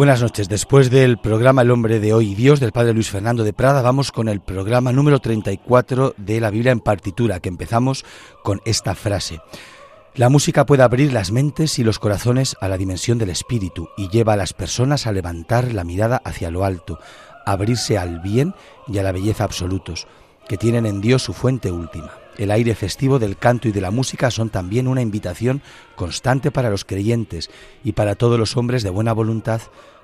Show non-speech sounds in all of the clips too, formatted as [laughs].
Buenas noches. Después del programa El hombre de hoy Dios del padre Luis Fernando de Prada, vamos con el programa número 34 de la Biblia en partitura, que empezamos con esta frase. La música puede abrir las mentes y los corazones a la dimensión del espíritu y lleva a las personas a levantar la mirada hacia lo alto, a abrirse al bien y a la belleza absolutos, que tienen en Dios su fuente última. El aire festivo del canto y de la música son también una invitación constante para los creyentes y para todos los hombres de buena voluntad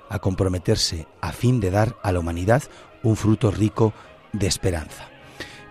a comprometerse a fin de dar a la humanidad un fruto rico de esperanza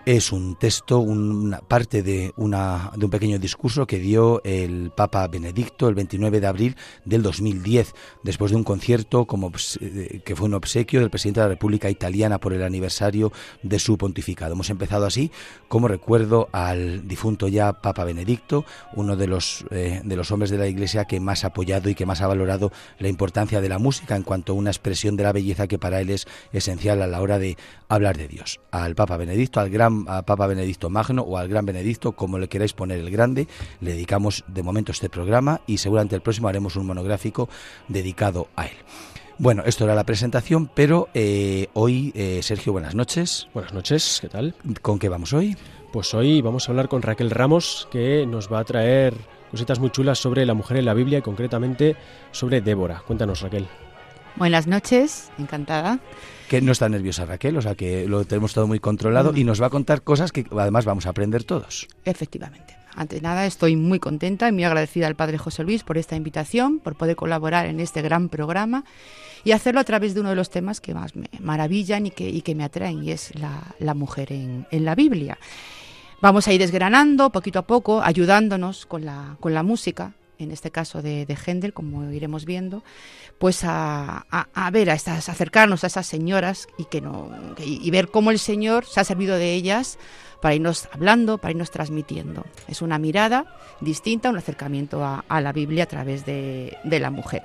es un texto, una parte de, una, de un pequeño discurso que dio el Papa Benedicto el 29 de abril del 2010, después de un concierto como, eh, que fue un obsequio del presidente de la República Italiana por el aniversario de su pontificado. Hemos empezado así como recuerdo al difunto ya Papa Benedicto, uno de los, eh, de los hombres de la Iglesia que más ha apoyado y que más ha valorado la importancia de la música en cuanto a una expresión de la belleza que para él es esencial a la hora de hablar de Dios. Al Papa Benedicto, al gran a Papa Benedicto Magno o al Gran Benedicto, como le queráis poner el grande. Le dedicamos de momento este programa y seguramente el próximo haremos un monográfico dedicado a él. Bueno, esto era la presentación, pero eh, hoy, eh, Sergio, buenas noches. Buenas noches, ¿qué tal? ¿Con qué vamos hoy? Pues hoy vamos a hablar con Raquel Ramos, que nos va a traer cositas muy chulas sobre la mujer en la Biblia y concretamente sobre Débora. Cuéntanos, Raquel. Buenas noches, encantada. Que no está nerviosa Raquel, o sea que lo tenemos todo muy controlado y nos va a contar cosas que además vamos a aprender todos. Efectivamente. Ante nada, estoy muy contenta y muy agradecida al Padre José Luis por esta invitación, por poder colaborar en este gran programa y hacerlo a través de uno de los temas que más me maravillan y que, y que me atraen, y es la, mujer en, en, la Biblia. Vamos a ir desgranando poquito a poco, ayudándonos con la, con la música, en este caso de, de como iremos viendo, pues a, ver, a estas, acercarnos a esas señoras y, que no, y ver cómo el Señor se ha servido de ellas para irnos hablando, para irnos transmitiendo. Es una mirada distinta, un acercamiento a, la Biblia a través de, la mujer.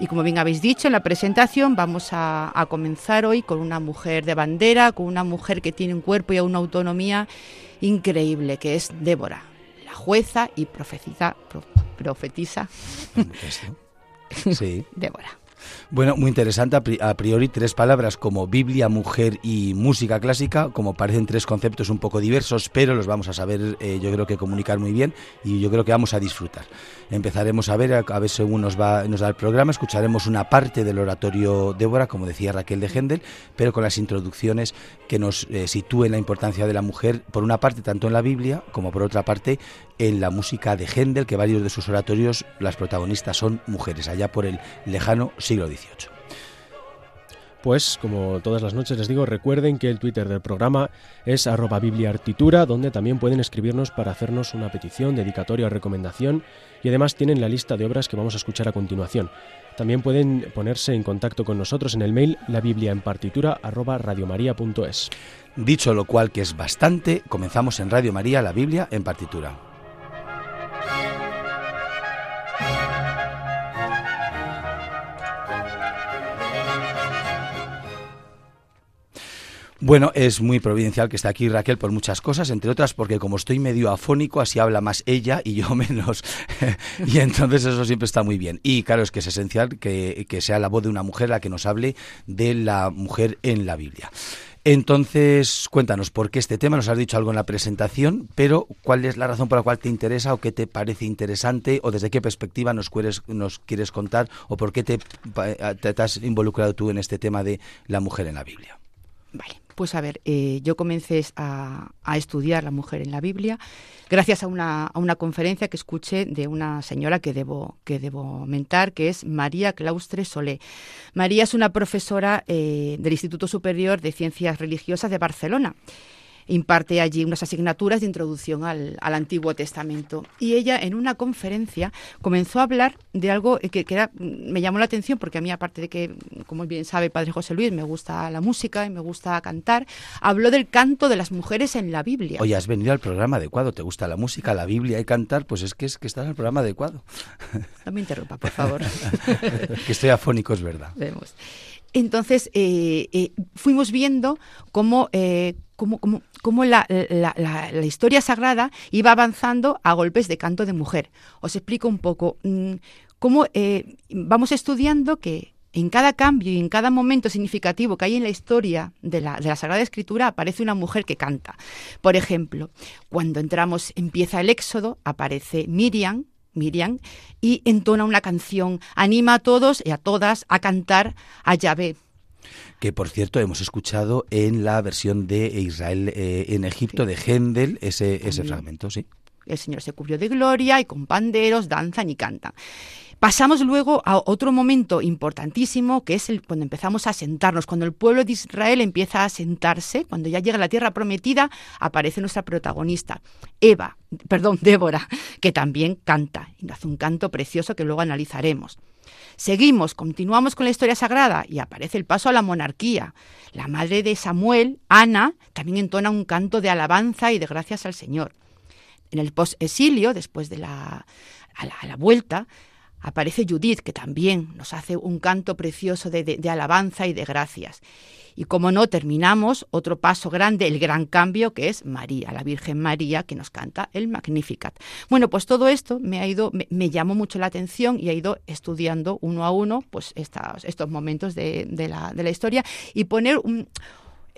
Y como bien habéis dicho en la presentación, vamos a, a, comenzar hoy con una mujer de bandera, con una mujer que tiene un cuerpo y una autonomía increíble, que es Débora, la jueza y profetiza. Profetiza. Sí. [laughs] Débora. Bueno, muy interesante. A priori, tres palabras como Biblia, mujer y música clásica, como parecen tres conceptos un poco diversos, pero los vamos a saber, eh, yo creo que comunicar muy bien y yo creo que vamos a disfrutar. Empezaremos a ver, a ver según nos, va, nos da el programa, escucharemos una parte del oratorio Débora, como decía Raquel de Gendel, pero con las introducciones que nos eh, sitúen la importancia de la mujer, por una parte, tanto en la Biblia como por otra parte en la música de Händel, que varios de sus oratorios, las protagonistas son mujeres, allá por el lejano siglo XVIII. Pues como todas las noches les digo, recuerden que el Twitter del programa es arroba bibliartitura, donde también pueden escribirnos para hacernos una petición, dedicatoria o recomendación, y además tienen la lista de obras que vamos a escuchar a continuación. También pueden ponerse en contacto con nosotros en el mail la biblia en partitura arroba radiomaria.es. Dicho lo cual que es bastante, comenzamos en Radio María la Biblia en partitura. Bueno, es muy providencial que esté aquí Raquel por muchas cosas, entre otras porque como estoy medio afónico, así habla más ella y yo [laughs] menos. y entonces eso siempre está muy bien. Y claro, es que es esencial que, que sea la voz de una mujer la que nos hable de la mujer en la Biblia. Entonces, cuéntanos, ¿por qué este tema? Nos has dicho algo en la presentación, pero ¿cuál es la razón por la cual te interesa o qué te parece interesante o desde qué perspectiva nos quieres, nos quieres contar o por qué te, te has involucrado tú en este tema de la mujer en la Biblia? Vale. Pues a ver, eh, yo comencé a, estudiar la mujer en la Biblia gracias a una, conferencia que escuché de una señora que debo, que debo mentar, que es María Claustre Solé. María es una profesora eh, del Instituto Superior de Ciencias Religiosas de Barcelona. Imparte allí unas asignaturas de introducción al, Antiguo Testamento. Y ella en una conferencia comenzó a hablar de algo que, era, me llamó la atención porque a mí, aparte de que, como bien sabe Padre José Luis, me gusta la música y me gusta cantar, habló del canto de las mujeres en la Biblia. Oye, has venido al programa adecuado, te gusta la música, la Biblia y cantar, pues es que es que estás en el programa adecuado. [laughs] No me interrumpa, por favor. [laughs] que estoy afónico, es verdad. Vemos. Entonces, eh, eh, fuimos viendo cómo, eh, cómo, la, historia sagrada iba avanzando a golpes de canto de mujer. Os explico un poco mm, cómo vamos estudiando que en cada cambio y en cada momento significativo que hay en la historia de la, de la, Sagrada Escritura aparece una mujer que canta. Por ejemplo, cuando entramos, empieza el Éxodo, aparece Miriam, Miriam, y entona una canción, anima a todos y a todas a cantar a Yahvé. Que por cierto hemos escuchado en la versión de Israel eh, en Egipto de Händel ese, ese fragmento, sí. El Señor se cubrió de gloria y con panderos danzan y cantan. Pasamos luego a otro momento importantísimo, que es el, cuando empezamos a sentarnos, cuando el pueblo de Israel empieza a sentarse, cuando ya llega la tierra prometida, aparece nuestra protagonista, Eva, perdón, [laughs] Débora, que también canta, y hace un canto precioso que luego analizaremos. Seguimos, continuamos con la historia sagrada y aparece el paso a la monarquía. La madre de Samuel, Ana, también entona un canto de alabanza y de gracias al Señor. En el post-exilio, después de la, a la vuelta, Aparece Judith, que también nos hace un canto precioso de, alabanza y de gracias. Y como no, terminamos otro paso grande, el gran cambio, que es María, la Virgen María, que nos canta el Magnificat. Bueno, pues todo esto me ha ido, me, llamó mucho la atención y he ido estudiando uno a uno, pues estos, estos momentos de, la, de la historia y poner un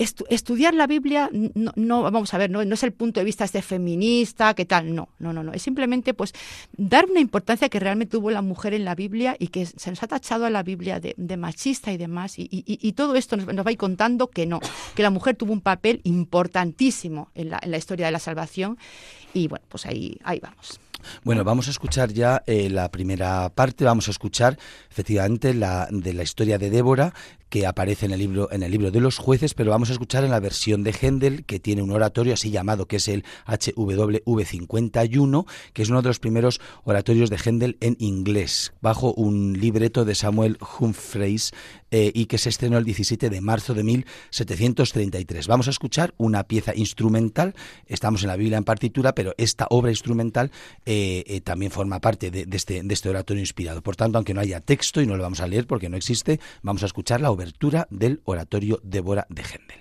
estudiar la Biblia no, vamos a ver, no, no, es el punto de vista este feminista, qué tal, no, no, no, no, es simplemente pues dar una importancia que realmente tuvo la mujer en la Biblia y que se nos ha tachado a la Biblia de, machista y demás y, todo esto nos, va a ir contando que no, que la mujer tuvo un papel importantísimo en la, en la historia de la salvación y bueno, pues ahí, ahí vamos. Bueno, vamos a escuchar ya eh, la primera parte, vamos a escuchar efectivamente la, de la historia de Débora que aparece en el libro en el libro de los jueces, pero vamos a escuchar en la versión de Händel que tiene un oratorio así llamado que es el HWV51, que es uno de los primeros oratorios de Händel en inglés, bajo un libreto de Samuel Humphreys eh, y que se estrenó el 17 de marzo de 1733. Vamos a escuchar una pieza instrumental, estamos en la Biblia en partitura, pero esta obra instrumental eh, eh, también forma parte de, este, de este oratorio inspirado. Por tanto, aunque no haya texto y no lo vamos a leer porque no existe, vamos a escuchar la obertura del oratorio Débora de Händel.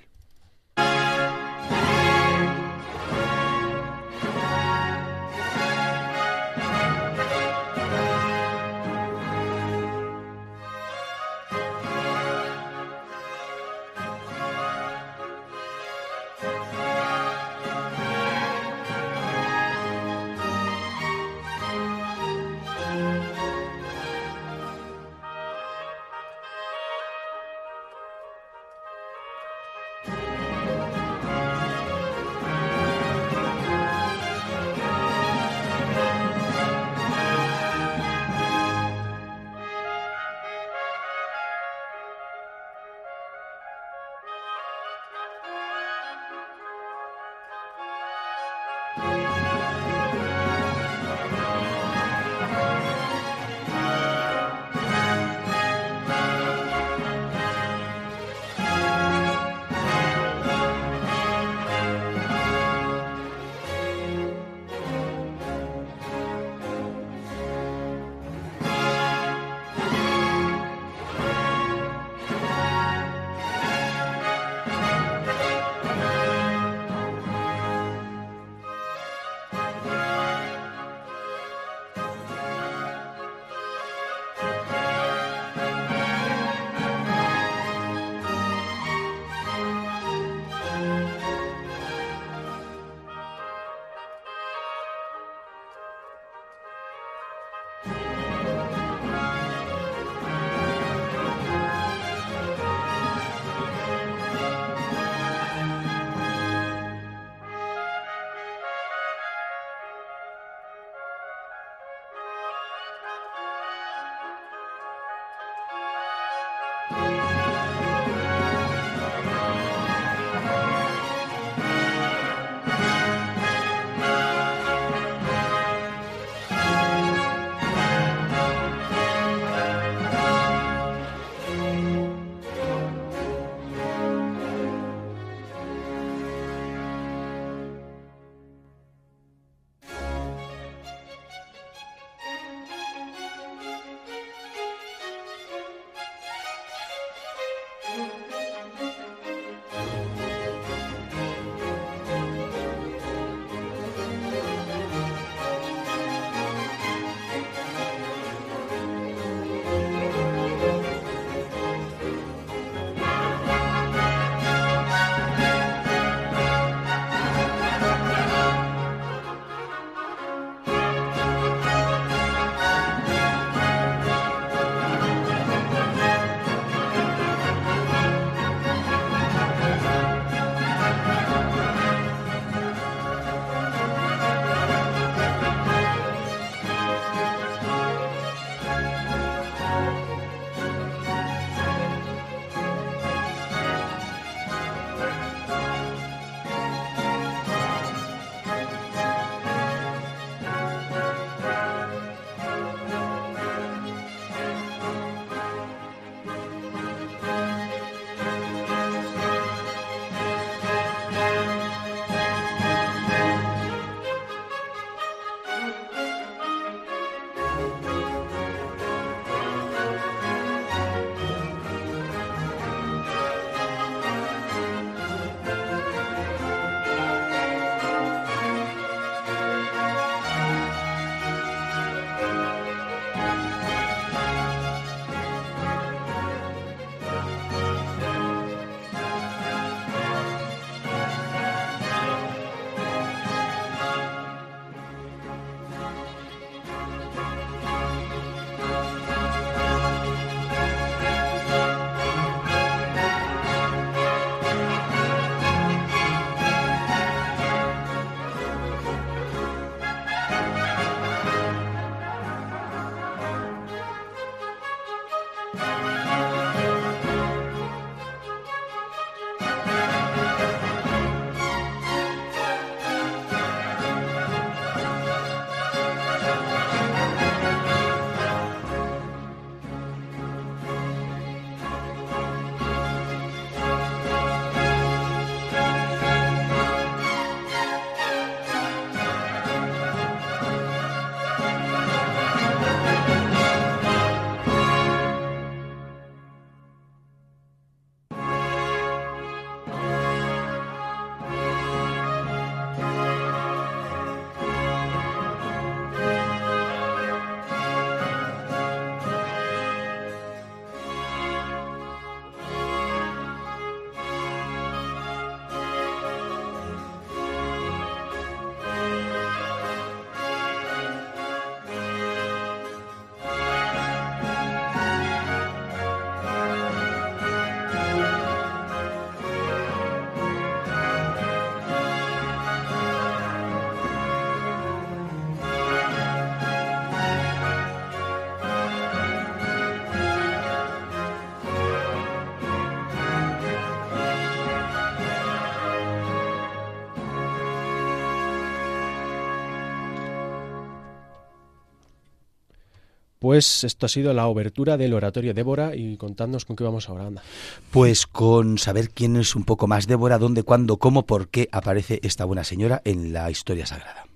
Pues esto ha sido la obertura del oratorio Débora y contadnos con qué vamos ahora, anda. Pues con saber quién es un poco más Débora, dónde, cuándo, cómo, por qué aparece esta buena señora en la historia sagrada.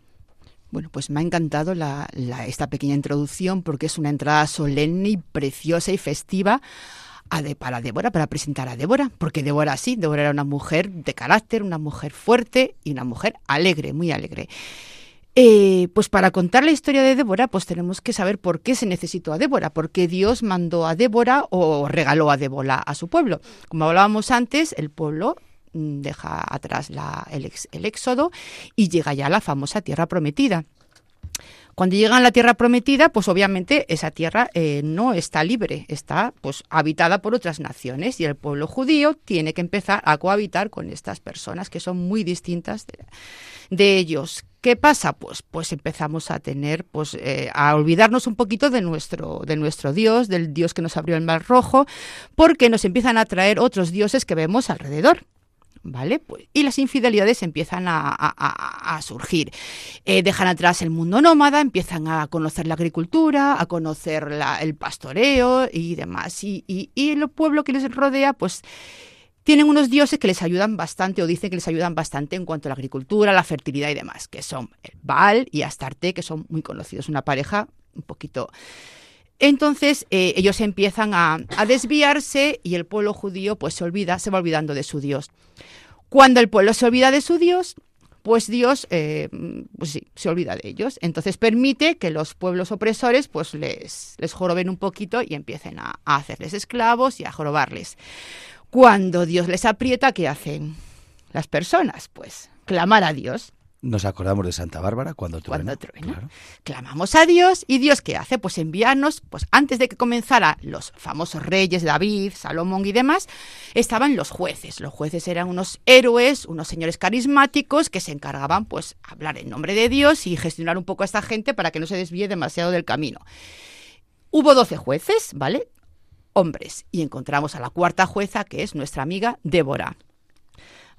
Bueno, pues me ha encantado esta pequeña introducción porque es una entrada solemne y preciosa y festiva para Débora, para presentar a Débora, porque Débora sí, Débora era una mujer de carácter, una mujer fuerte y una mujer alegre, muy alegre. Eh, pues para contar la historia de Débora, pues tenemos que saber por qué se necesitó a Débora, por qué Dios mandó a Débora o regaló a Débora a su pueblo. Como hablábamos antes, el pueblo mm, deja atrás el, el éxodo y llega ya a la famosa tierra prometida. Cuando llegan a la tierra prometida, pues obviamente esa tierra eh, no está libre, está pues habitada por otras naciones y el pueblo judío tiene que empezar a cohabitar con estas personas que son muy distintas de, ellos. ¿Qué pasa? Pues, pues empezamos a tener, pues, eh, a olvidarnos un poquito de nuestro, de nuestro Dios, del Dios que nos abrió el mar rojo, porque nos empiezan a traer otros dioses que vemos alrededor. ¿vale? Pues, y las infidelidades empiezan a, surgir. Eh, dejan atrás el mundo nómada, empiezan a conocer la agricultura, a conocer el pastoreo y demás. Y, y, y el pueblo que les rodea, pues tienen unos dioses que les ayudan bastante o dicen que les ayudan bastante en cuanto a la agricultura, la fertilidad y demás, que son el Baal y Astarte, que son muy conocidos, una pareja un poquito entonces eh, ellos empiezan a, desviarse y el pueblo judío pues se olvida, se va olvidando de su Dios. Cuando el pueblo se olvida de su Dios, pues Dios eh, pues sí, se olvida de ellos. Entonces permite que los pueblos opresores pues les, les joroben un poquito y empiecen a, a hacerles esclavos y a jorobarles. Cuando Dios les aprieta, ¿qué hacen las personas? Pues clamar a Dios. Nos acordamos de Santa Bárbara cuando truena. Cuando Clamamos a Dios y Dios qué hace? Pues enviarnos, pues antes de que comenzara los famosos reyes David, Salomón y demás, estaban los jueces. Los jueces eran unos héroes, unos señores carismáticos que se encargaban pues hablar en nombre de Dios y gestionar un poco a esta gente para que no se desvíe demasiado del camino. Hubo doce jueces, ¿vale? Hombres. Y encontramos a la cuarta jueza que es nuestra amiga Débora.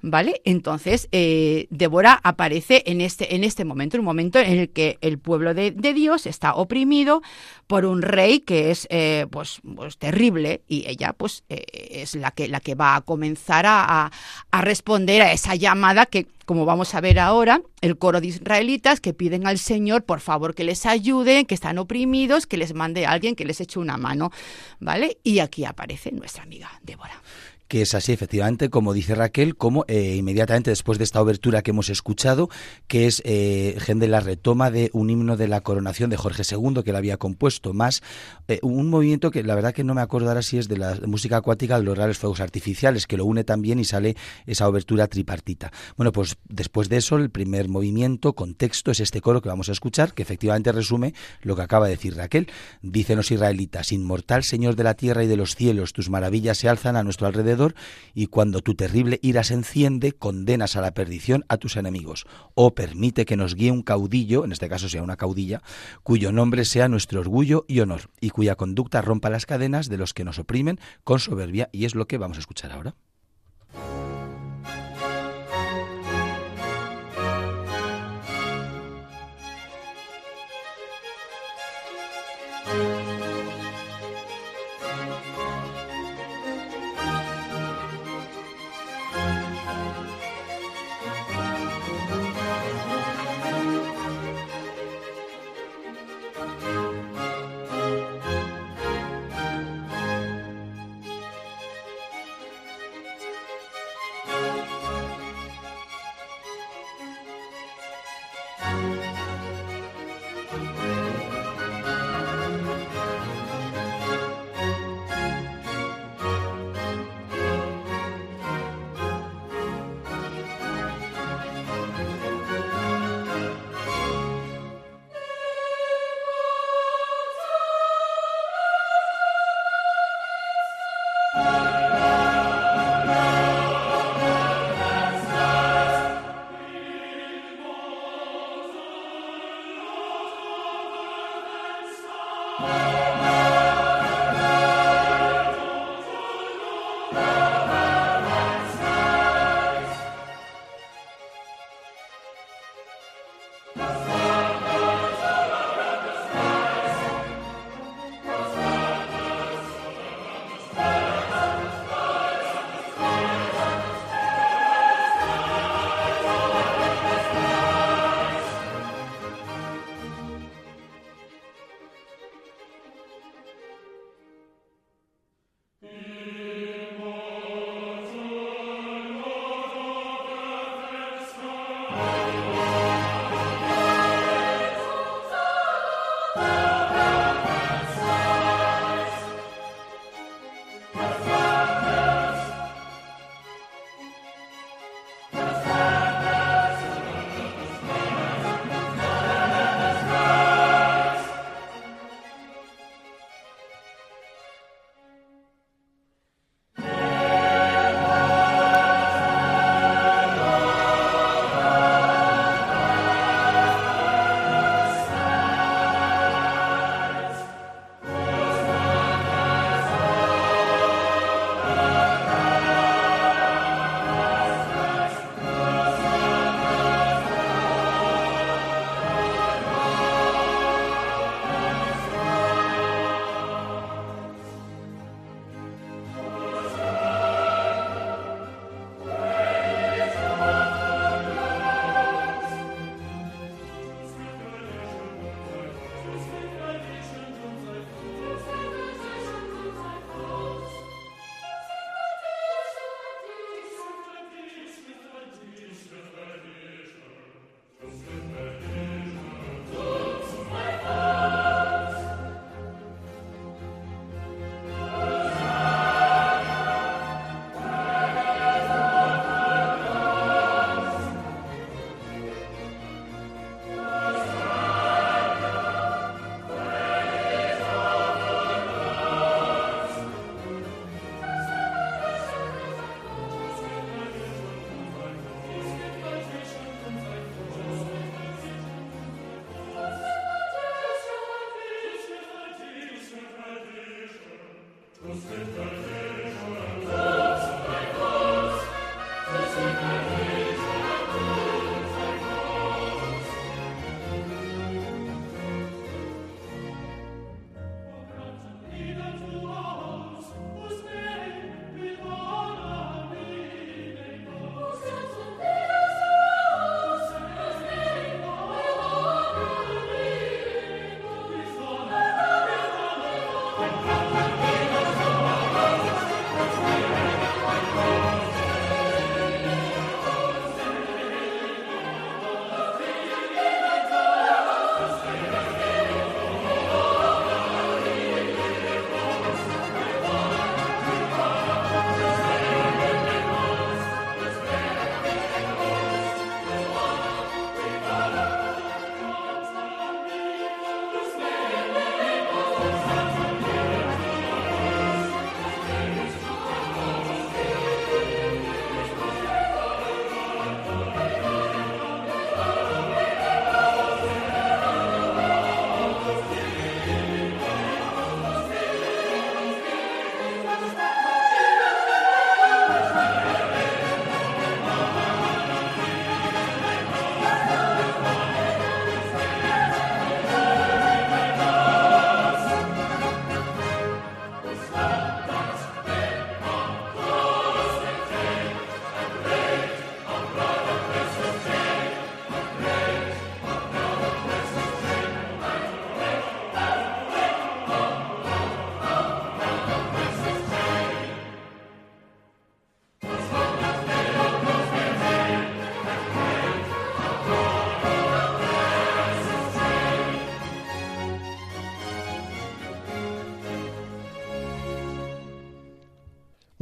¿Vale? Entonces, eh, Débora aparece en este, en este momento, un momento en el que el pueblo de, Dios está oprimido por un rey que es eh, pues, pues, terrible y ella pues eh, es la que, la que va a comenzar a, a, responder a esa llamada que, como vamos a ver ahora, el coro de israelitas que piden al Señor, por favor, que les ayude, que están oprimidos, que les mande alguien que les eche una mano, ¿vale? Y aquí aparece nuestra amiga Débora que es así, efectivamente, como dice Raquel, como eh, inmediatamente después de esta obertura que hemos escuchado, que es eh, de la retoma de un himno de la coronación de Jorge II, que la había compuesto, más eh, un movimiento que la verdad que no me acuerdo ahora si es de la música acuática de los reales fuegos artificiales, que lo une también y sale esa obertura tripartita. Bueno, pues después de eso, el primer movimiento, contexto, es este coro que vamos a escuchar, que efectivamente resume lo que acaba de decir Raquel. Dicen los israelitas, inmortal Señor de la tierra y de los cielos, tus maravillas se alzan a nuestro alrededor y cuando tu terrible ira se enciende, condenas a la perdición a tus enemigos, o permite que nos guíe un caudillo, en este caso sea una caudilla, cuyo nombre sea nuestro orgullo y honor, y cuya conducta rompa las cadenas de los que nos oprimen con soberbia, y es lo que vamos a escuchar ahora.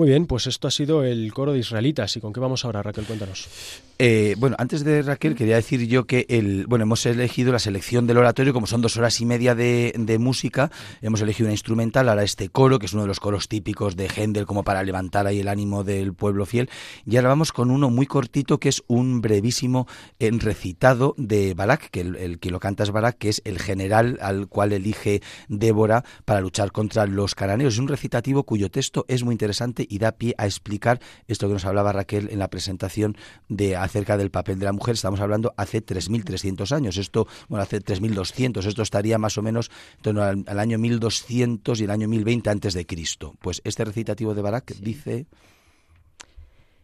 Muy bien, pues esto ha sido el coro de israelitas. ¿Y con qué vamos ahora, Raquel? Cuéntanos. Eh, bueno, antes de Raquel, quería decir yo que el, bueno, hemos elegido la selección del oratorio, como son dos horas y media de, música, hemos elegido una instrumental, ahora este coro, que es uno de los coros típicos de Händel, como para levantar ahí el ánimo del pueblo fiel, y ahora vamos con uno muy cortito, que es un brevísimo eh, recitado de Barak, que el, que lo canta es Barak, que es el general al cual elige Débora para luchar contra los cananeos. Es un recitativo cuyo texto es muy interesante y da pie a explicar esto que nos hablaba Raquel en la presentación de acerca del papel de la mujer. Estamos hablando hace 3.300 años. Esto, bueno, hace 3.200. Esto estaría más o menos en torno al, año 1200 y el año 1020 antes de Cristo. Pues este recitativo de Barak dice...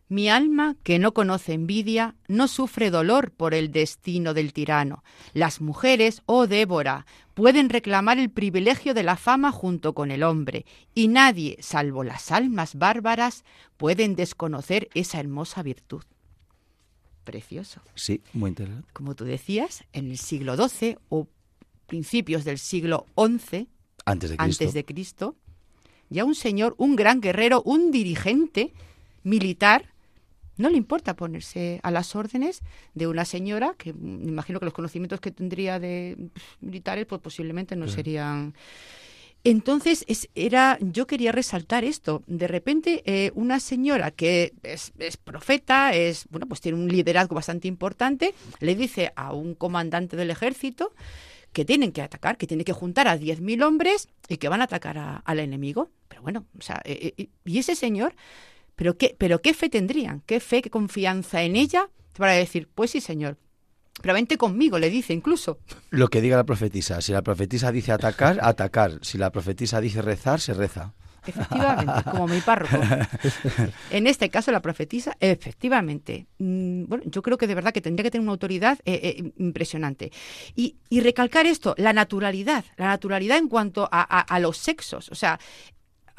Mi alma, que no conoce envidia, no sufre dolor por el destino del tirano. Las mujeres, oh Débora, pueden reclamar el privilegio de la fama junto con el hombre, y nadie, salvo las almas bárbaras, pueden desconocer esa hermosa virtud. Precioso. Sí, muy interesante. Como tú decías, en el siglo XII o principios del siglo XI, antes de Cristo, antes de Cristo ya un señor, un gran guerrero, un dirigente militar, no le importa ponerse a las órdenes de una señora que me imagino que los conocimientos que tendría de militares pues posiblemente no serían entonces era yo quería resaltar esto. De repente eh, una señora que es, es, profeta es bueno pues tiene un liderazgo bastante importante le dice a un comandante del ejército que tienen que atacar, que tienen que juntar a 10.000 hombres y que van a atacar al enemigo. Pero bueno, o sea, eh, eh, y ese señor pero qué, pero qué fe tendrían, qué fe, qué confianza en ella para decir, pues sí, señor, pero vente conmigo, le dice incluso. Lo que diga la profetisa. Si la profetisa dice atacar, atacar. Si la profetisa dice rezar, se reza. Efectivamente, como mi párroco. [laughs] En este caso, la profetisa, efectivamente. Mm, bueno, yo creo que de verdad que tendría que tener una autoridad eh, eh, impresionante. Y, recalcar esto, la naturalidad, la naturalidad en cuanto a, a los sexos. O sea,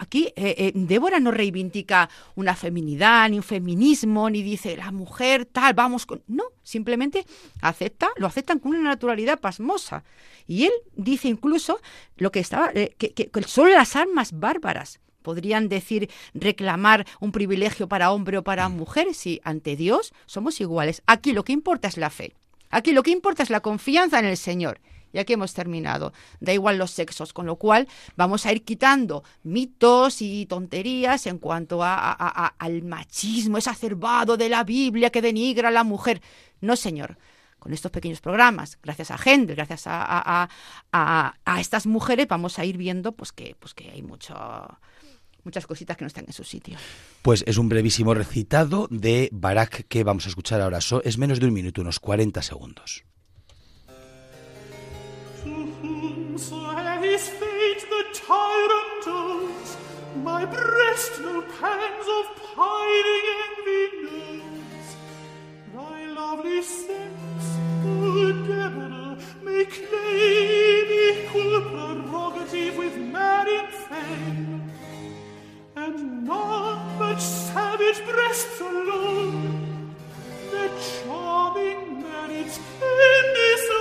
Aquí eh, eh, Débora no reivindica una feminidad, ni un feminismo, ni dice la mujer tal, vamos con... No, simplemente acepta, lo aceptan con una naturalidad pasmosa. Y él dice incluso lo que estaba, eh, que, que, solo las armas bárbaras podrían decir reclamar un privilegio para hombre o para mujer si ante Dios somos iguales. Aquí lo que importa es la fe. Aquí lo que importa es la confianza en el Señor ya que hemos terminado. Da igual los sexos, con lo cual vamos a ir quitando mitos y tonterías en cuanto a, al machismo exacerbado de la Biblia que denigra a la mujer. No, señor. Con estos pequeños programas, gracias a Händel, gracias a, a, estas mujeres, vamos a ir viendo pues que, pues que hay mucho, muchas cositas que no están en su sitio. Pues es un brevísimo recitado de Barak que vamos a escuchar ahora. es menos de un minuto, unos 40 segundos. His fate the tyrant owes. My breast no pangs of pining envy knows. Thy lovely sex, O Deborah, may claim equal prerogative with in fame. And none but savage breasts alone, their charming merits can disown.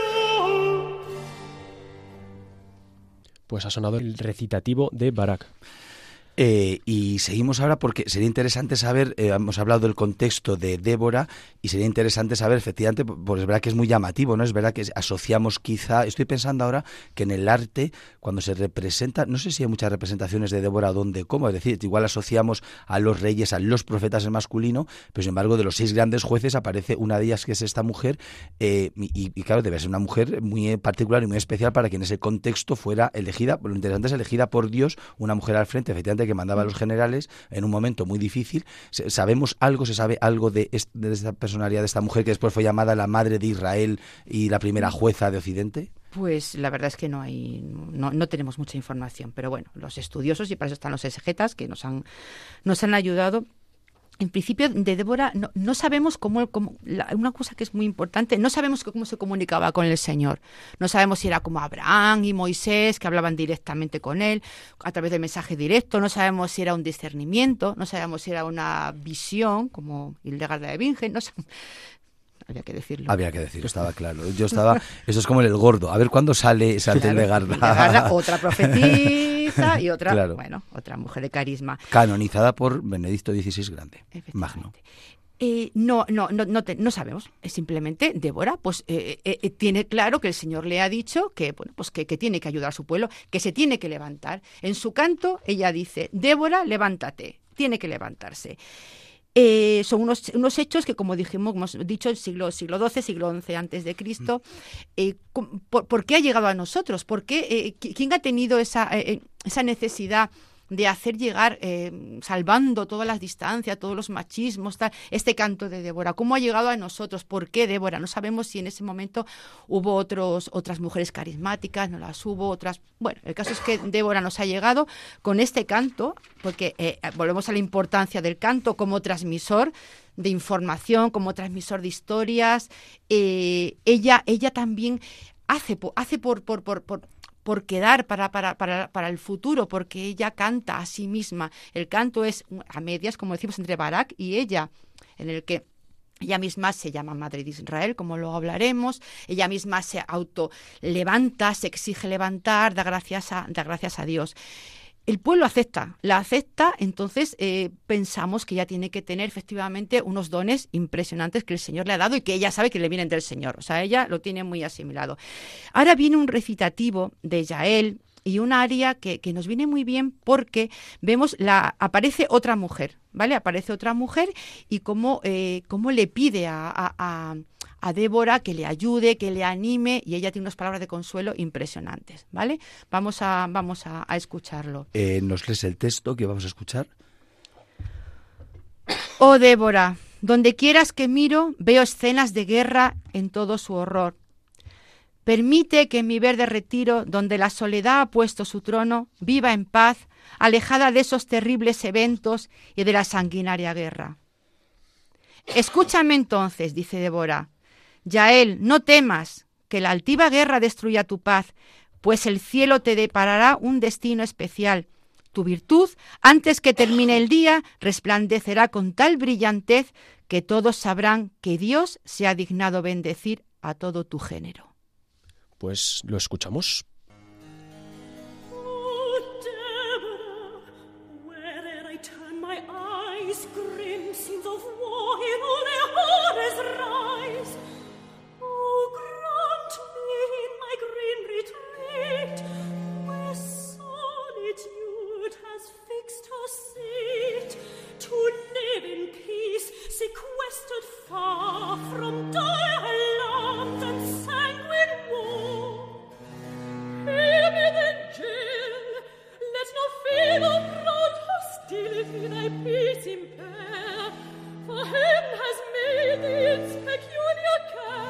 Pues ha sonado el recitativo de Barak. Eh, y seguimos ahora porque sería interesante saber, eh, hemos hablado del contexto de Débora y sería interesante saber, efectivamente, pues es verdad que es muy llamativo, ¿no? Es verdad que asociamos quizá, estoy pensando ahora que en el arte, cuando se representa, no sé si hay muchas representaciones de Débora donde, cómo, es decir, igual asociamos a los reyes, a los profetas en masculino, pero sin embargo de los seis grandes jueces aparece una de ellas que es esta mujer eh, y, claro, debe ser una mujer muy particular y muy especial para que en ese contexto fuera elegida, lo interesante es elegida por Dios, una mujer al frente, efectivamente, que mandaba a los generales en un momento muy difícil. ¿Sabemos algo, se sabe algo de, esta personalidad, de esta mujer que después fue llamada la madre de Israel y la primera jueza de Occidente? Pues la verdad es que no hay, no, no, tenemos mucha información, pero bueno, los estudiosos y para eso están los exegetas que nos han, nos han ayudado en principio de Débora no, sabemos cómo, una cosa que es muy importante, no sabemos cómo se comunicaba con el Señor. No sabemos si era como Abraham y Moisés, que hablaban directamente con él, a través de mensaje directo, no sabemos si era un discernimiento, no sabemos si era una visión, como Hildegard de Bingen, no había que decirlo. Había que decirlo, estaba claro. Yo estaba, eso es como el gordo, a ver cuándo sale esa claro, de [laughs] otra profetisa y otra, bueno, otra mujer de carisma. Canonizada por Benedicto XVI Grande, Magno. Eh, no, no, no, no, no sabemos. Simplemente Débora, pues eh, eh, tiene claro que el Señor le ha dicho que, bueno, pues que, que, tiene que ayudar a su pueblo, que se tiene que levantar. En su canto ella dice: Débora, levántate, tiene que levantarse. Son unos, unos, hechos que, como dijimos, hemos dicho, el siglo, siglo XII, siglo XI antes de Cristo. por, por, qué ha llegado a nosotros? ¿Por qué, ¿Quién ha tenido esa, esa necesidad? De hacer llegar, eh, salvando todas las distancias, todos los machismos, tal, este canto de Débora. ¿Cómo ha llegado a nosotros? ¿Por qué Débora? No sabemos si en ese momento hubo otros, otras mujeres carismáticas, no las hubo, otras... Bueno, el caso es que Débora nos ha llegado con este canto, porque eh, volvemos a la importancia del canto como transmisor de información, como transmisor de historias. Eh, ella, ella también hace, hace por, por, por, por por quedar para, para, para, para, el futuro, porque ella canta a sí misma. El canto es a medias, como decimos, entre Barak y ella, en el que ella misma se llama Madre de Israel, como luego hablaremos. Ella misma se auto levanta, se exige levantar, da gracias a, da gracias a Dios el pueblo acepta, la acepta, entonces eh, pensamos que ella tiene que tener efectivamente unos dones impresionantes que el Señor le ha dado y que ella sabe que le vienen del Señor. O sea, ella lo tiene muy asimilado. Ahora viene un recitativo de Yael y un área que, nos viene muy bien porque vemos la aparece otra mujer, ¿vale? Aparece otra mujer y cómo, eh, cómo le pide a Débora que le ayude, que le anime y ella tiene unas palabras de consuelo impresionantes, ¿vale? Vamos a, vamos a, escucharlo. Eh, ¿Nos lees el texto que vamos a escuchar? Oh Débora, donde quieras que miro veo escenas de guerra en todo su horror. Permite que en mi verde retiro, donde la soledad ha puesto su trono, viva en paz, alejada de esos terribles eventos y de la sanguinaria guerra. Escúchame entonces, dice Débora, Yael, no temas, que la altiva guerra destruya tu paz, pues el cielo te deparará un destino especial. Tu virtud, antes que termine el día, resplandecerá con tal brillantez que todos sabrán que Dios se ha dignado bendecir a todo tu género. Pues lo escuchamos. Sequestered far from dire land and sanguine war. Hear me then, Jill, let no feeble proud hostility thy peace impair, for him has made thee its peculiar care.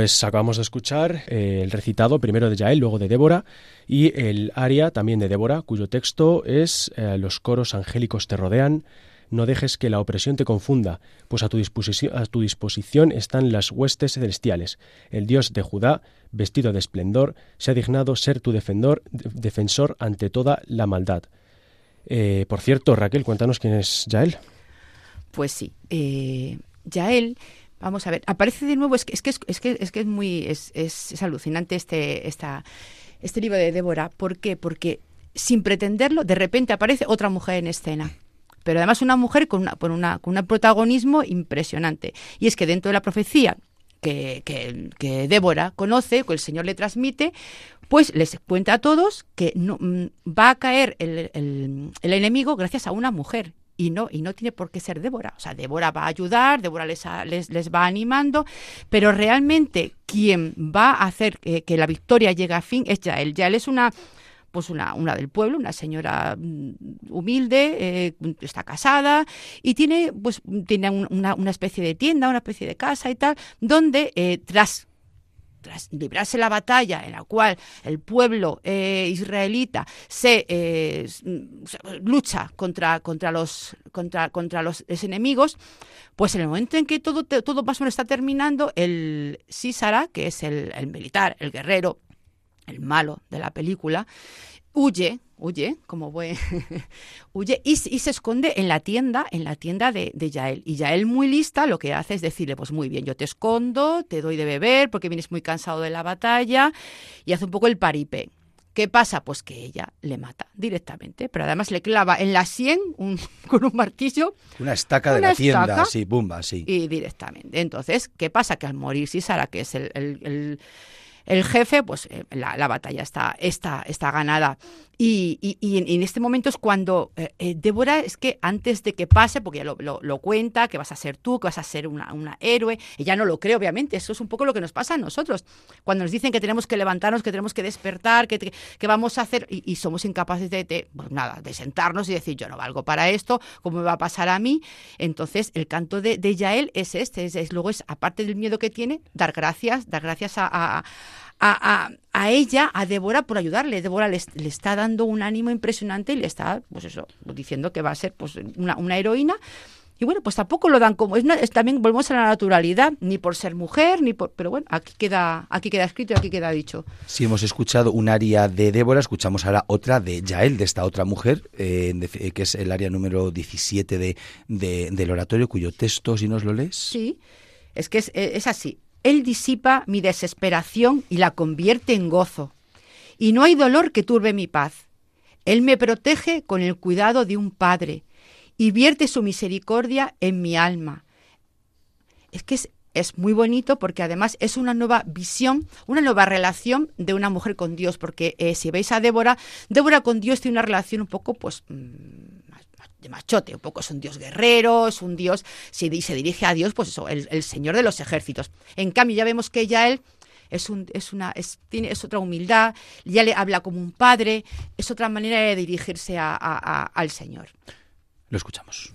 Pues acabamos de escuchar eh, el recitado primero de Yael, luego de Débora, y el aria también de Débora, cuyo texto es eh, Los coros angélicos te rodean, no dejes que la opresión te confunda, pues a tu, disposición, a tu disposición están las huestes celestiales. El Dios de Judá, vestido de esplendor, se ha dignado ser tu defensor, defensor ante toda la maldad. Eh, por cierto, Raquel, cuéntanos quién es Yael. Pues sí, Yael Vamos a ver, aparece de nuevo, es que es, que, es, que, es, que es muy, es, es, alucinante este, esta, este libro de Débora. ¿Por qué? Porque sin pretenderlo, de repente aparece otra mujer en escena. Pero además una mujer con, una, con, una, con un protagonismo impresionante. Y es que dentro de la profecía que, que, que, Débora conoce, que el Señor le transmite, pues les cuenta a todos que no, mm, va a caer el, el, el, enemigo gracias a una mujer y no, y no tiene por qué ser Débora. O sea, Débora va a ayudar, Débora les, les, les va animando, pero realmente quien va a hacer que, que la victoria llegue a fin es Yael. Yael es una pues una, una del pueblo, una señora mm, humilde, eh, está casada y tiene pues tiene una, una, especie de tienda, una especie de casa y tal, donde eh, tras tras librarse la batalla en la cual el pueblo eh, israelita se eh, lucha contra, contra, los, contra, contra los, enemigos, pues en el momento en que todo, todo más o menos está terminando, el Sísara, que es el militar, el guerrero, el malo de la película, huye, huye, como buen, [laughs] huye y, y, se esconde en la tienda, en la tienda de, de, Yael. Y Yael, muy lista, lo que hace es decirle, pues muy bien, yo te escondo, te doy de beber porque vienes muy cansado de la batalla y hace un poco el paripé. ¿Qué pasa? Pues que ella le mata directamente, pero además le clava en la sien un, [laughs] con un martillo. Una estaca de la tienda, estaca, sí, bumba, sí. Y directamente. Entonces, ¿qué pasa? Que al morir Sisara, que es el, el, el el jefe, pues eh, la, la, batalla está, está, está ganada. Y, y, y, en, en, este momento es cuando eh, eh, Débora es que antes de que pase, porque ya lo, lo, lo, cuenta, que vas a ser tú, que vas a ser una, una, héroe, ella no lo cree, obviamente, eso es un poco lo que nos pasa a nosotros. Cuando nos dicen que tenemos que levantarnos, que tenemos que despertar, que, que vamos a hacer, y, y, somos incapaces de, de, pues nada, de sentarnos y decir, yo no valgo para esto, ¿cómo me va a pasar a mí? Entonces, el canto de, de Yael es este, es, es, luego es, aparte del miedo que tiene, dar gracias, dar gracias a, a a, a, a, ella, a Débora, por ayudarle. Débora le, le, está dando un ánimo impresionante y le está, pues eso, diciendo que va a ser pues una, una heroína. Y bueno, pues tampoco lo dan como es, es, también volvemos a la naturalidad, ni por ser mujer, ni por pero bueno, aquí queda aquí queda escrito y aquí queda dicho. Si hemos escuchado un aria de Débora, escuchamos ahora otra de Yael, de esta otra mujer, eh, de, que es el área número 17 de, de, del oratorio, cuyo texto, si nos lo lees. Sí, es que es, es así. Él disipa mi desesperación y la convierte en gozo. Y no hay dolor que turbe mi paz. Él me protege con el cuidado de un padre y vierte su misericordia en mi alma. Es que es, muy bonito porque además es una nueva visión, una nueva relación de una mujer con Dios, porque eh, si veis a Débora, Débora con Dios tiene una relación un poco, pues, mm, de machote, un poco es un Dios guerrero, es un Dios, si se dirige a Dios, pues eso, el, el Señor de los ejércitos. En cambio, ya vemos que ya él es, un, es, una, es, tiene, es otra humildad, ya le habla como un padre, es otra manera de dirigirse a- al Señor. Lo escuchamos.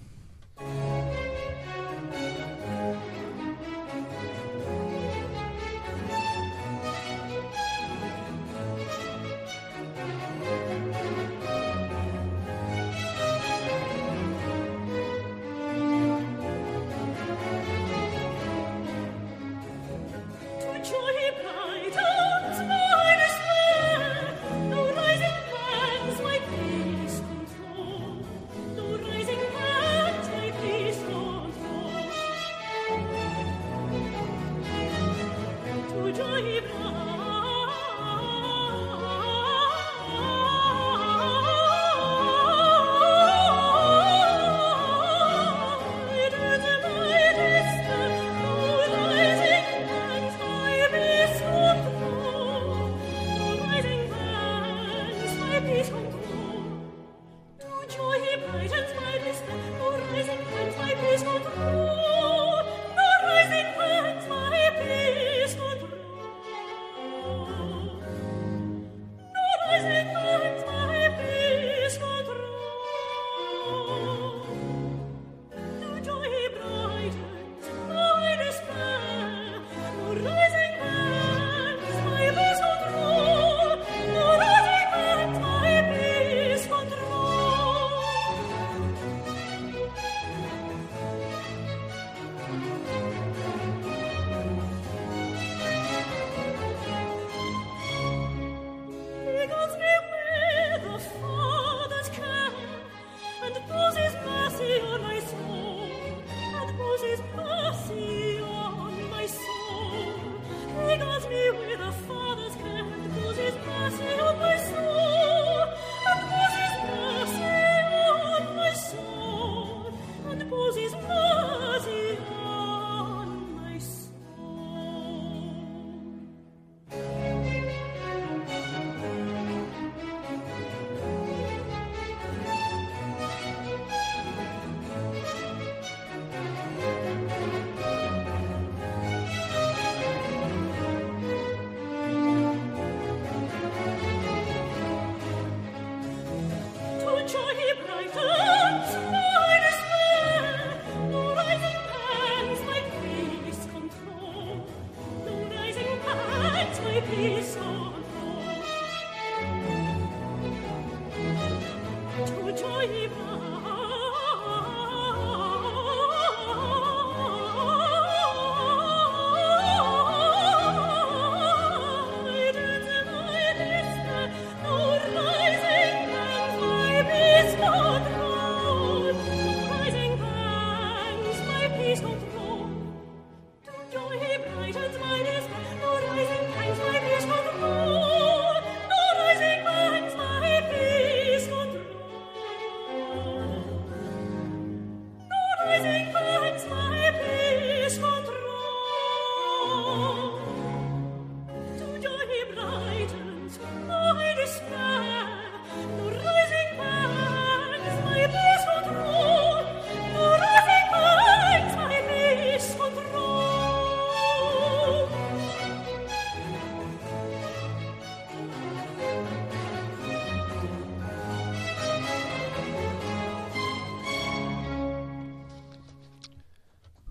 Oh.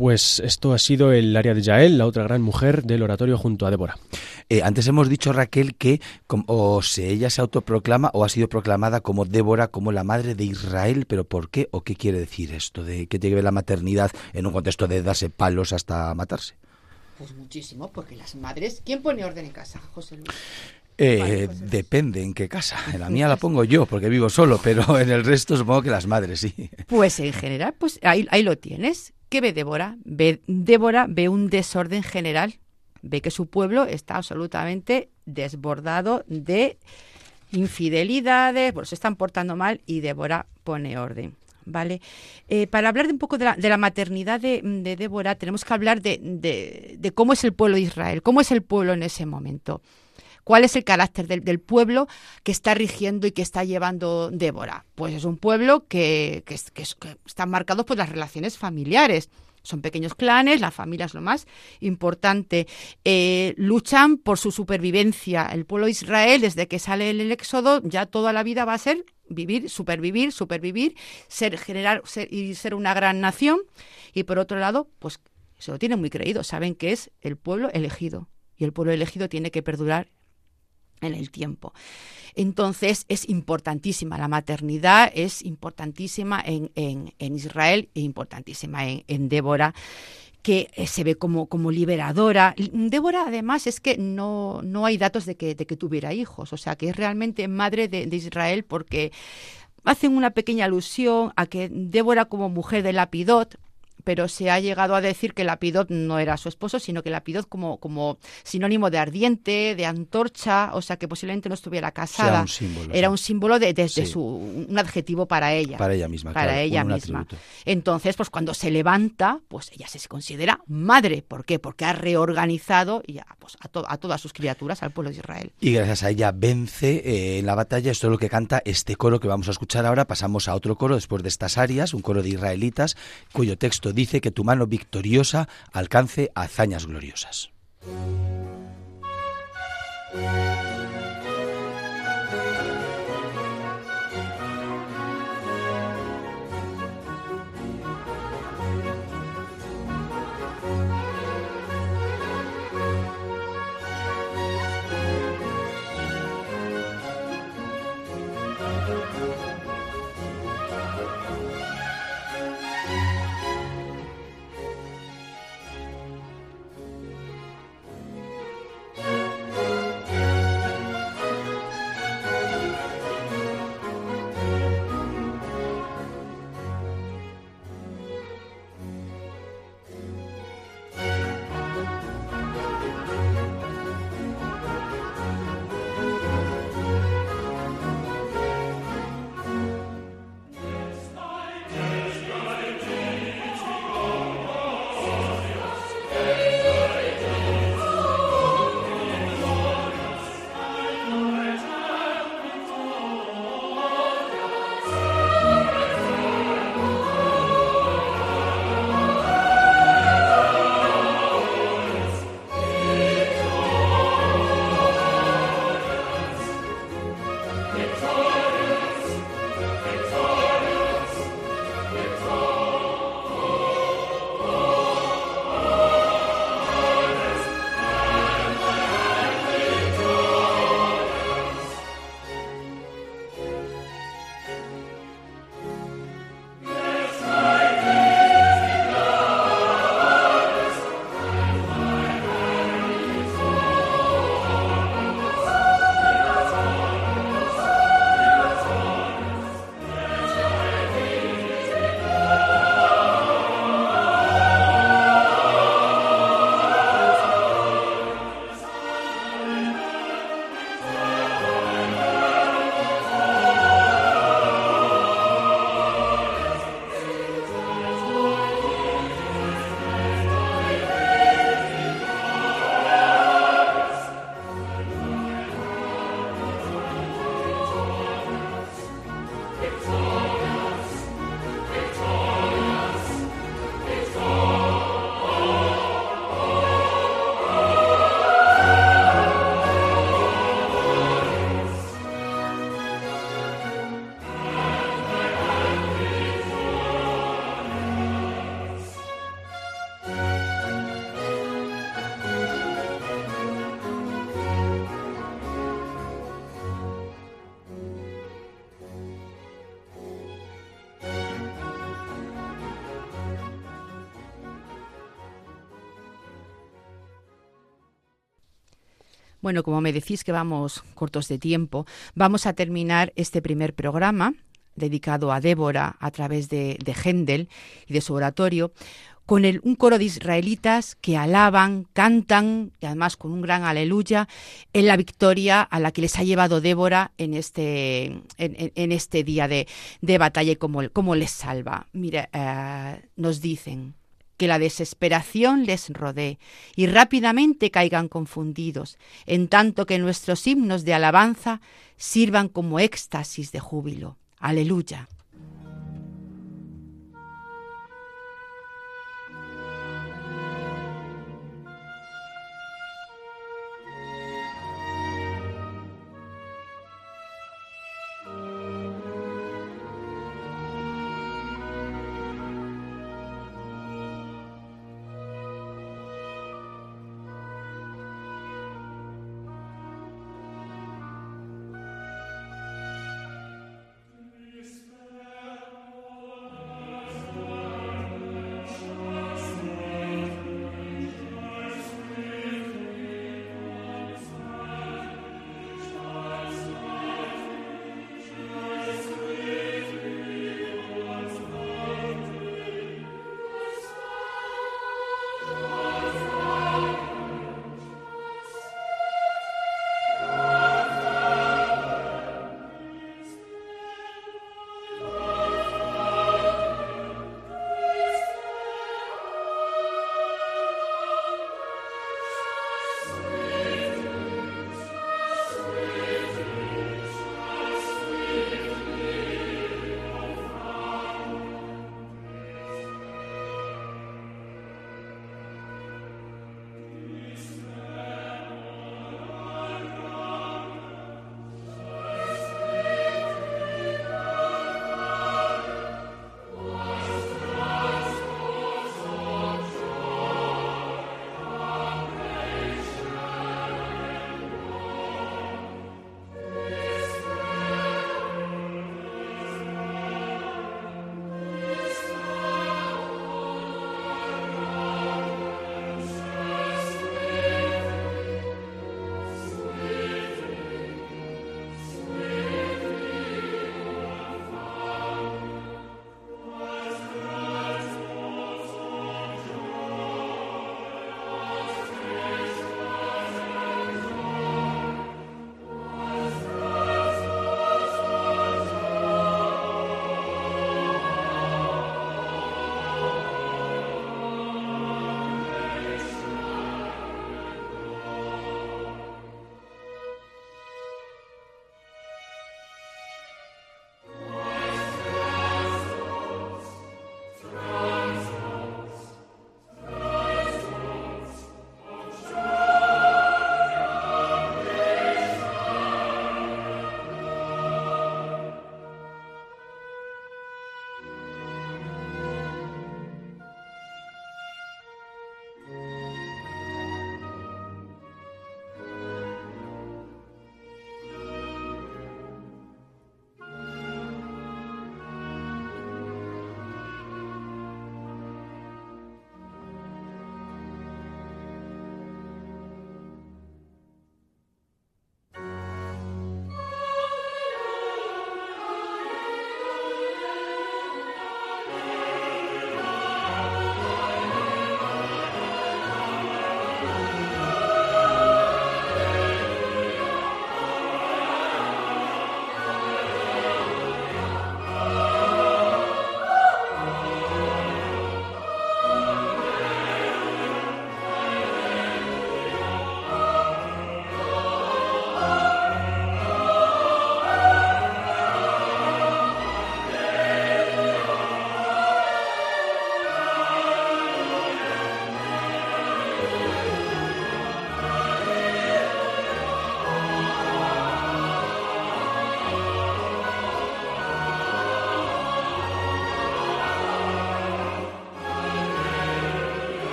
Pues esto ha sido el área de Yael, la otra gran mujer del oratorio junto a Débora. Eh, antes hemos dicho, Raquel, que o se, ella se autoproclama o ha sido proclamada como Débora, como la madre de Israel, pero ¿por qué o qué quiere decir esto? ¿De qué tiene que ver la maternidad en un contexto de darse palos hasta matarse? Pues muchísimo, porque las madres... ¿Quién pone orden en casa, José Luis? Eh, Vale, depende en qué casa. En la mía la pongo yo, porque vivo solo, pero en el resto supongo que las madres, sí. Pues en general, pues ahí, ahí lo tienes. ¿Qué ve Débora? Ve, Débora ve un desorden general ve que su pueblo está absolutamente desbordado de infidelidades, pues se están portando mal y Débora pone orden. ¿Vale? Eh, para hablar de un poco de la, de la maternidad de, Débora, tenemos que hablar de, cómo es el pueblo de Israel, cómo es el pueblo en ese momento. ¿Cuál es el carácter del, pueblo que está rigiendo y que está llevando Débora? Pues es un pueblo que, que, que, que están marcados por las relaciones familiares. Son pequeños clanes, la familia es lo más importante. Eh, luchan por su supervivencia. El pueblo de Israel, desde que sale el éxodo, ya toda la vida va a ser vivir, supervivir, supervivir, ser, generar y ser una gran nación. Y por otro lado, pues se lo tienen muy creído, saben que es el pueblo elegido. Y el pueblo elegido tiene que perdurar en el tiempo. Entonces es importantísima, la maternidad es importantísima en, en, Israel e importantísima en, en Débora que se ve como, como liberadora. Débora, además, es que no, no hay datos de que, de que tuviera hijos, o sea, que es realmente madre de, de Israel porque hacen una pequeña alusión a que Débora como mujer de Lapidot, pero se ha llegado a decir que Lapidot no era su esposo, sino que Lapidot como, como sinónimo de ardiente, de antorcha, o sea que posiblemente no estuviera casada. Era un símbolo. Era un símbolo de, de, sí. de, su un adjetivo para ella. Para ella misma. Para claro, ella misma. Atributo. Entonces, pues cuando se levanta, pues ella se considera madre. ¿Por qué? Porque ha reorganizado pues, a, to a, todas sus criaturas, al pueblo de Israel. Y gracias a ella vence eh, en la batalla. Esto es lo que canta este coro que vamos a escuchar ahora. Pasamos a otro coro después de estas arias, un coro de israelitas, cuyo texto dice que tu mano victoriosa alcance hazañas gloriosas. Bueno, como me decís que vamos cortos de tiempo, vamos a terminar este primer programa dedicado a Débora a través de, de Händel y de su oratorio con el, un coro de israelitas que alaban, cantan, y además con un gran aleluya, en la victoria a la que les ha llevado Débora en este, en, este día de, de batalla y cómo, les salva. Mire, eh, nos dicen que la desesperación les rodee y rápidamente caigan confundidos, en tanto que nuestros himnos de alabanza sirvan como éxtasis de júbilo. Aleluya.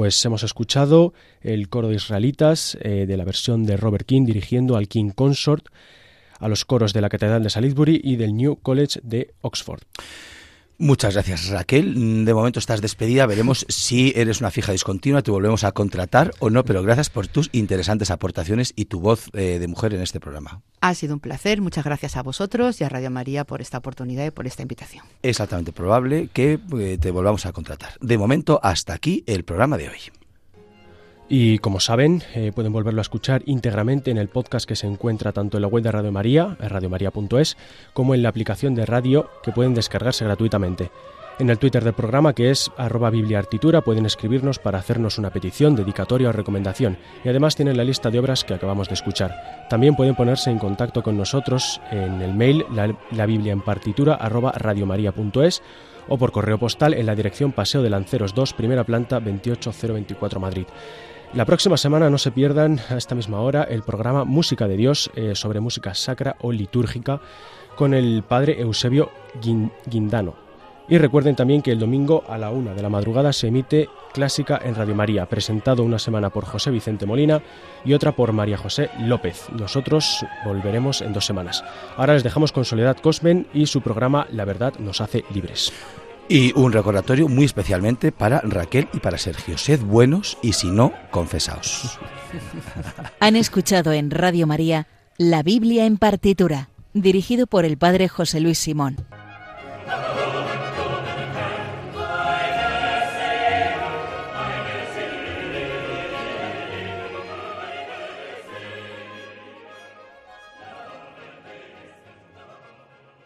Pues hemos escuchado el coro de israelitas eh, de la versión de Robert King dirigiendo al King Consort, a los coros de la Catedral de Salisbury y del New College de Oxford. Muchas gracias Raquel. De momento estás despedida. Veremos [laughs] si eres una fija discontinua, te volvemos a contratar o no, pero gracias por tus interesantes aportaciones y tu voz eh, de mujer en este programa. Ha sido un placer. Muchas gracias a vosotros y a Radio María por esta oportunidad y por esta invitación. Es altamente probable que eh, te volvamos a contratar. De momento, hasta aquí el programa de hoy. Y como saben, eh, pueden volverlo a escuchar íntegramente en el podcast que se encuentra tanto en la web de Radio María, radiomaria.es, como en la aplicación de radio que pueden descargarse gratuitamente. En el Twitter del programa, que es arroba bibliartitura, pueden escribirnos para hacernos una petición, dedicatoria o recomendación. Y además tienen la lista de obras que acabamos de escuchar. También pueden ponerse en contacto con nosotros en el mail la, la biblia en partitura arroba radiomaria.es o por correo postal en la dirección Paseo de Lanceros 2, primera planta 28024 Madrid. La próxima semana no se pierdan a esta misma hora el programa Música de Dios eh, sobre música sacra o litúrgica con el padre Eusebio Guindano. Y recuerden también que el domingo a la una de la madrugada se emite Clásica en Radio María, presentado una semana por José Vicente Molina y otra por María José López. Nosotros volveremos en dos semanas. Ahora les dejamos con Soledad Cosmen y su programa La Verdad nos hace libres. Y un recordatorio muy especialmente para Raquel y para Sergio. Sed buenos y si no, confesaos. [laughs] Han escuchado en Radio María La Biblia en partitura, dirigido por el padre José Luis Simón.